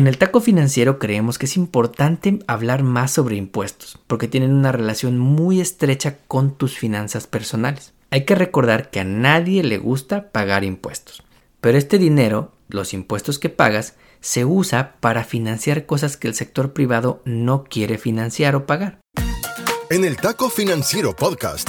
En el taco financiero creemos que es importante hablar más sobre impuestos, porque tienen una relación muy estrecha con tus finanzas personales. Hay que recordar que a nadie le gusta pagar impuestos, pero este dinero, los impuestos que pagas, se usa para financiar cosas que el sector privado no quiere financiar o pagar. En el Taco Financiero Podcast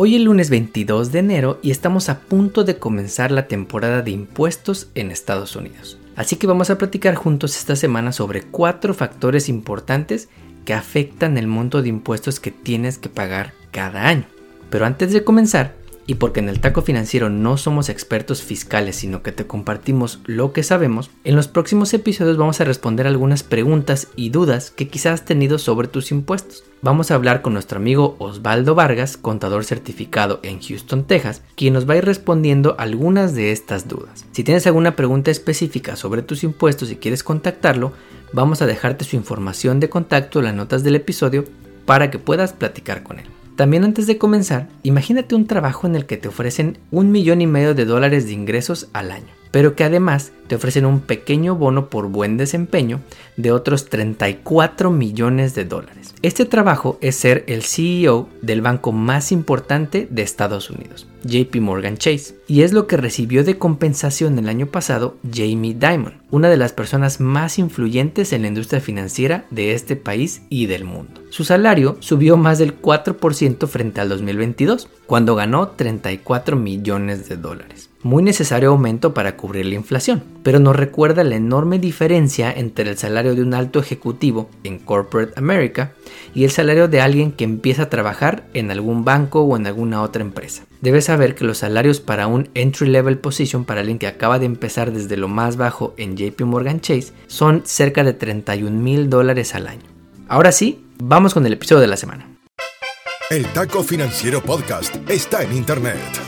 Hoy es lunes 22 de enero y estamos a punto de comenzar la temporada de impuestos en Estados Unidos. Así que vamos a platicar juntos esta semana sobre cuatro factores importantes que afectan el monto de impuestos que tienes que pagar cada año. Pero antes de comenzar, y porque en el taco financiero no somos expertos fiscales, sino que te compartimos lo que sabemos, en los próximos episodios vamos a responder algunas preguntas y dudas que quizás has tenido sobre tus impuestos. Vamos a hablar con nuestro amigo Osvaldo Vargas, contador certificado en Houston, Texas, quien nos va a ir respondiendo algunas de estas dudas. Si tienes alguna pregunta específica sobre tus impuestos y quieres contactarlo, vamos a dejarte su información de contacto en las notas del episodio para que puedas platicar con él. También antes de comenzar, imagínate un trabajo en el que te ofrecen un millón y medio de dólares de ingresos al año, pero que además te ofrecen un pequeño bono por buen desempeño de otros 34 millones de dólares. Este trabajo es ser el CEO del banco más importante de Estados Unidos, JP Morgan Chase, y es lo que recibió de compensación el año pasado Jamie Dimon, una de las personas más influyentes en la industria financiera de este país y del mundo. Su salario subió más del 4% frente al 2022, cuando ganó 34 millones de dólares. Muy necesario aumento para cubrir la inflación, pero nos recuerda la enorme diferencia entre el salario de un alto ejecutivo en Corporate America y el salario de alguien que empieza a trabajar en algún banco o en alguna otra empresa. Debes saber que los salarios para un entry level position para alguien que acaba de empezar desde lo más bajo en JP Morgan Chase son cerca de 31 mil dólares al año. Ahora sí, vamos con el episodio de la semana. El Taco Financiero Podcast está en Internet.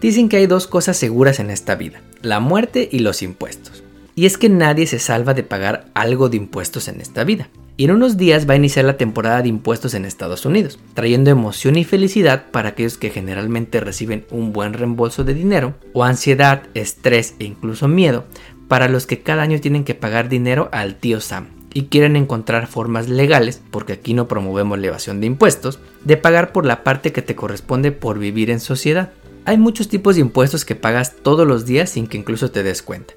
Dicen que hay dos cosas seguras en esta vida, la muerte y los impuestos. Y es que nadie se salva de pagar algo de impuestos en esta vida. Y en unos días va a iniciar la temporada de impuestos en Estados Unidos, trayendo emoción y felicidad para aquellos que generalmente reciben un buen reembolso de dinero, o ansiedad, estrés e incluso miedo para los que cada año tienen que pagar dinero al tío Sam y quieren encontrar formas legales, porque aquí no promovemos la evasión de impuestos, de pagar por la parte que te corresponde por vivir en sociedad. Hay muchos tipos de impuestos que pagas todos los días sin que incluso te des cuenta.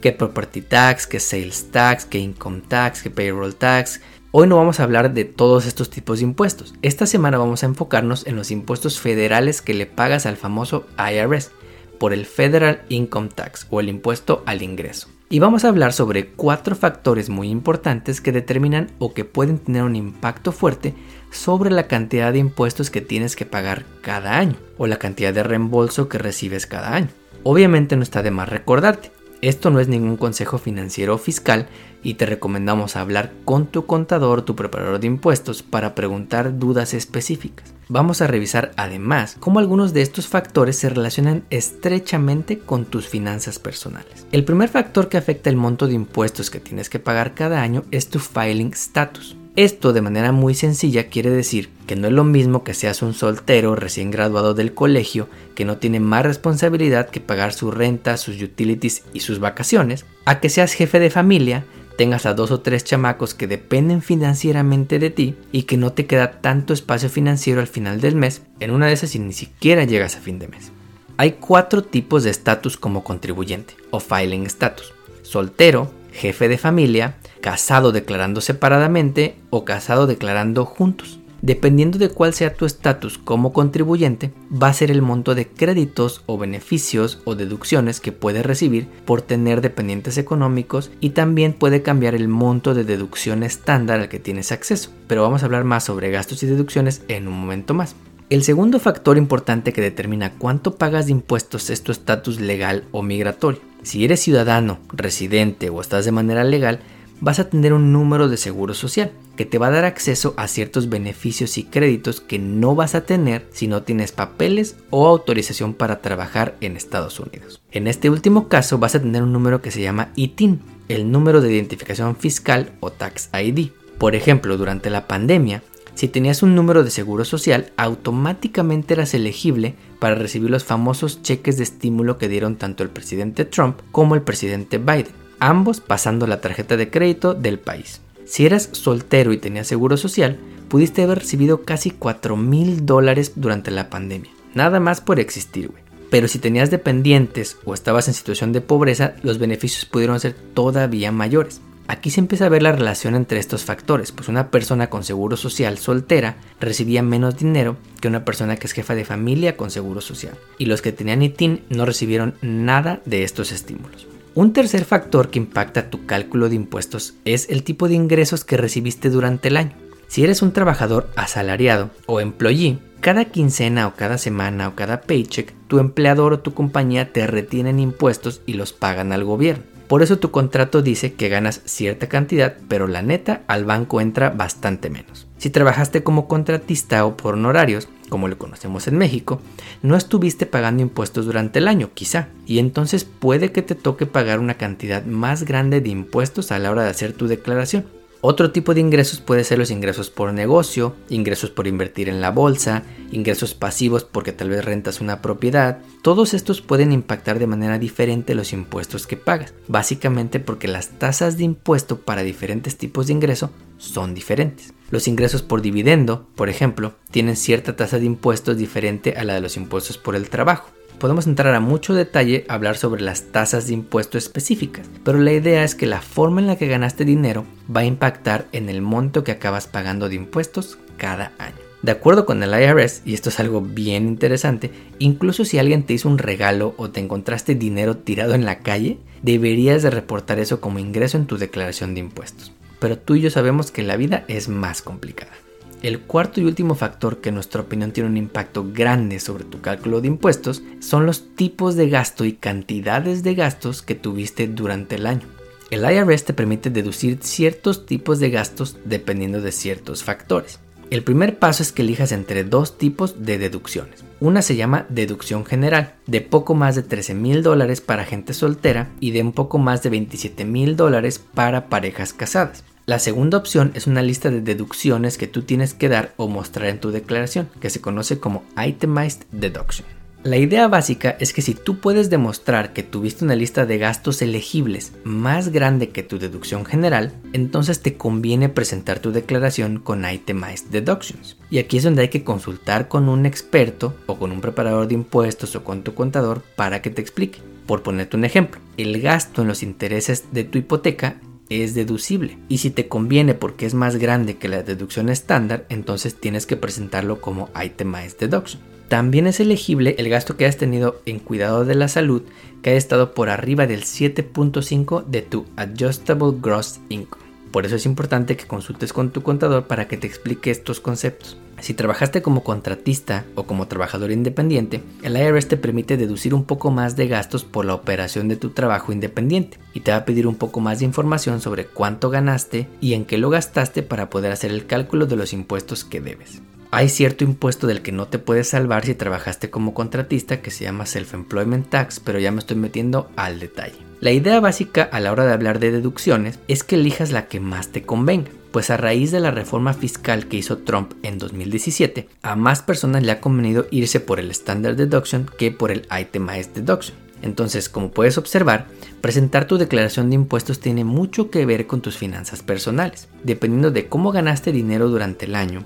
Que property tax, que sales tax, que income tax, que payroll tax. Hoy no vamos a hablar de todos estos tipos de impuestos. Esta semana vamos a enfocarnos en los impuestos federales que le pagas al famoso IRS por el Federal Income Tax o el impuesto al ingreso. Y vamos a hablar sobre cuatro factores muy importantes que determinan o que pueden tener un impacto fuerte sobre la cantidad de impuestos que tienes que pagar cada año o la cantidad de reembolso que recibes cada año. Obviamente no está de más recordarte, esto no es ningún consejo financiero o fiscal y te recomendamos hablar con tu contador, tu preparador de impuestos para preguntar dudas específicas. Vamos a revisar además cómo algunos de estos factores se relacionan estrechamente con tus finanzas personales. El primer factor que afecta el monto de impuestos que tienes que pagar cada año es tu filing status. Esto de manera muy sencilla quiere decir que no es lo mismo que seas un soltero recién graduado del colegio que no tiene más responsabilidad que pagar su renta, sus utilities y sus vacaciones, a que seas jefe de familia, tengas a dos o tres chamacos que dependen financieramente de ti y que no te queda tanto espacio financiero al final del mes, en una de esas y ni siquiera llegas a fin de mes. Hay cuatro tipos de estatus como contribuyente o filing status. Soltero, jefe de familia, casado declarando separadamente o casado declarando juntos. Dependiendo de cuál sea tu estatus como contribuyente, va a ser el monto de créditos o beneficios o deducciones que puedes recibir por tener dependientes económicos y también puede cambiar el monto de deducción estándar al que tienes acceso. Pero vamos a hablar más sobre gastos y deducciones en un momento más. El segundo factor importante que determina cuánto pagas de impuestos es tu estatus legal o migratorio. Si eres ciudadano, residente o estás de manera legal, vas a tener un número de seguro social que te va a dar acceso a ciertos beneficios y créditos que no vas a tener si no tienes papeles o autorización para trabajar en Estados Unidos. En este último caso vas a tener un número que se llama ITIN, el número de identificación fiscal o Tax ID. Por ejemplo, durante la pandemia, si tenías un número de seguro social, automáticamente eras elegible para recibir los famosos cheques de estímulo que dieron tanto el presidente Trump como el presidente Biden, ambos pasando la tarjeta de crédito del país. Si eras soltero y tenías seguro social, pudiste haber recibido casi 4 mil dólares durante la pandemia, nada más por existir, güey. Pero si tenías dependientes o estabas en situación de pobreza, los beneficios pudieron ser todavía mayores. Aquí se empieza a ver la relación entre estos factores, pues una persona con seguro social soltera recibía menos dinero que una persona que es jefa de familia con seguro social, y los que tenían ITIN no recibieron nada de estos estímulos. Un tercer factor que impacta tu cálculo de impuestos es el tipo de ingresos que recibiste durante el año. Si eres un trabajador asalariado o employee, cada quincena o cada semana o cada paycheck, tu empleador o tu compañía te retienen impuestos y los pagan al gobierno. Por eso tu contrato dice que ganas cierta cantidad, pero la neta al banco entra bastante menos. Si trabajaste como contratista o por honorarios, como lo conocemos en México, no estuviste pagando impuestos durante el año, quizá, y entonces puede que te toque pagar una cantidad más grande de impuestos a la hora de hacer tu declaración. Otro tipo de ingresos puede ser los ingresos por negocio, ingresos por invertir en la bolsa, ingresos pasivos porque tal vez rentas una propiedad. Todos estos pueden impactar de manera diferente los impuestos que pagas, básicamente porque las tasas de impuesto para diferentes tipos de ingreso son diferentes. Los ingresos por dividendo, por ejemplo, tienen cierta tasa de impuestos diferente a la de los impuestos por el trabajo podemos entrar a mucho detalle a hablar sobre las tasas de impuesto específicas, pero la idea es que la forma en la que ganaste dinero va a impactar en el monto que acabas pagando de impuestos cada año. De acuerdo con el IRS, y esto es algo bien interesante, incluso si alguien te hizo un regalo o te encontraste dinero tirado en la calle, deberías de reportar eso como ingreso en tu declaración de impuestos. Pero tú y yo sabemos que la vida es más complicada. El cuarto y último factor que en nuestra opinión tiene un impacto grande sobre tu cálculo de impuestos son los tipos de gasto y cantidades de gastos que tuviste durante el año. El IRS te permite deducir ciertos tipos de gastos dependiendo de ciertos factores. El primer paso es que elijas entre dos tipos de deducciones. Una se llama deducción general, de poco más de 13 mil dólares para gente soltera y de un poco más de 27 mil dólares para parejas casadas. La segunda opción es una lista de deducciones que tú tienes que dar o mostrar en tu declaración, que se conoce como Itemized Deduction. La idea básica es que si tú puedes demostrar que tuviste una lista de gastos elegibles más grande que tu deducción general, entonces te conviene presentar tu declaración con Itemized Deductions. Y aquí es donde hay que consultar con un experto o con un preparador de impuestos o con tu contador para que te explique. Por ponerte un ejemplo, el gasto en los intereses de tu hipoteca es deducible. Y si te conviene porque es más grande que la deducción estándar, entonces tienes que presentarlo como itemized deduction. También es elegible el gasto que hayas tenido en cuidado de la salud que haya estado por arriba del 7.5 de tu adjustable gross income. Por eso es importante que consultes con tu contador para que te explique estos conceptos. Si trabajaste como contratista o como trabajador independiente, el IRS te permite deducir un poco más de gastos por la operación de tu trabajo independiente y te va a pedir un poco más de información sobre cuánto ganaste y en qué lo gastaste para poder hacer el cálculo de los impuestos que debes. Hay cierto impuesto del que no te puedes salvar si trabajaste como contratista que se llama Self-Employment Tax, pero ya me estoy metiendo al detalle. La idea básica a la hora de hablar de deducciones es que elijas la que más te convenga, pues a raíz de la reforma fiscal que hizo Trump en 2017, a más personas le ha convenido irse por el Standard Deduction que por el Itemized Deduction. Entonces, como puedes observar, presentar tu declaración de impuestos tiene mucho que ver con tus finanzas personales. Dependiendo de cómo ganaste dinero durante el año,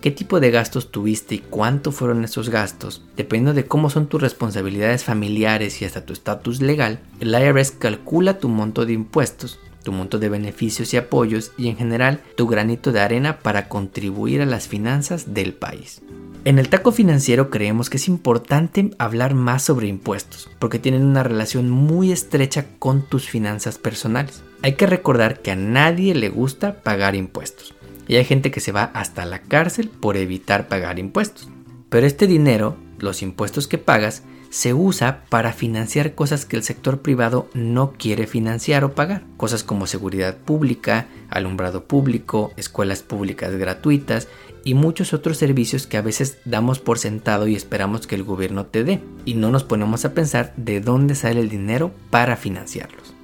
qué tipo de gastos tuviste y cuánto fueron esos gastos, dependiendo de cómo son tus responsabilidades familiares y hasta tu estatus legal, el IRS calcula tu monto de impuestos tu monto de beneficios y apoyos y en general tu granito de arena para contribuir a las finanzas del país. En el taco financiero creemos que es importante hablar más sobre impuestos, porque tienen una relación muy estrecha con tus finanzas personales. Hay que recordar que a nadie le gusta pagar impuestos, y hay gente que se va hasta la cárcel por evitar pagar impuestos. Pero este dinero, los impuestos que pagas, se usa para financiar cosas que el sector privado no quiere financiar o pagar. Cosas como seguridad pública, alumbrado público, escuelas públicas gratuitas y muchos otros servicios que a veces damos por sentado y esperamos que el gobierno te dé. Y no nos ponemos a pensar de dónde sale el dinero para financiarlos.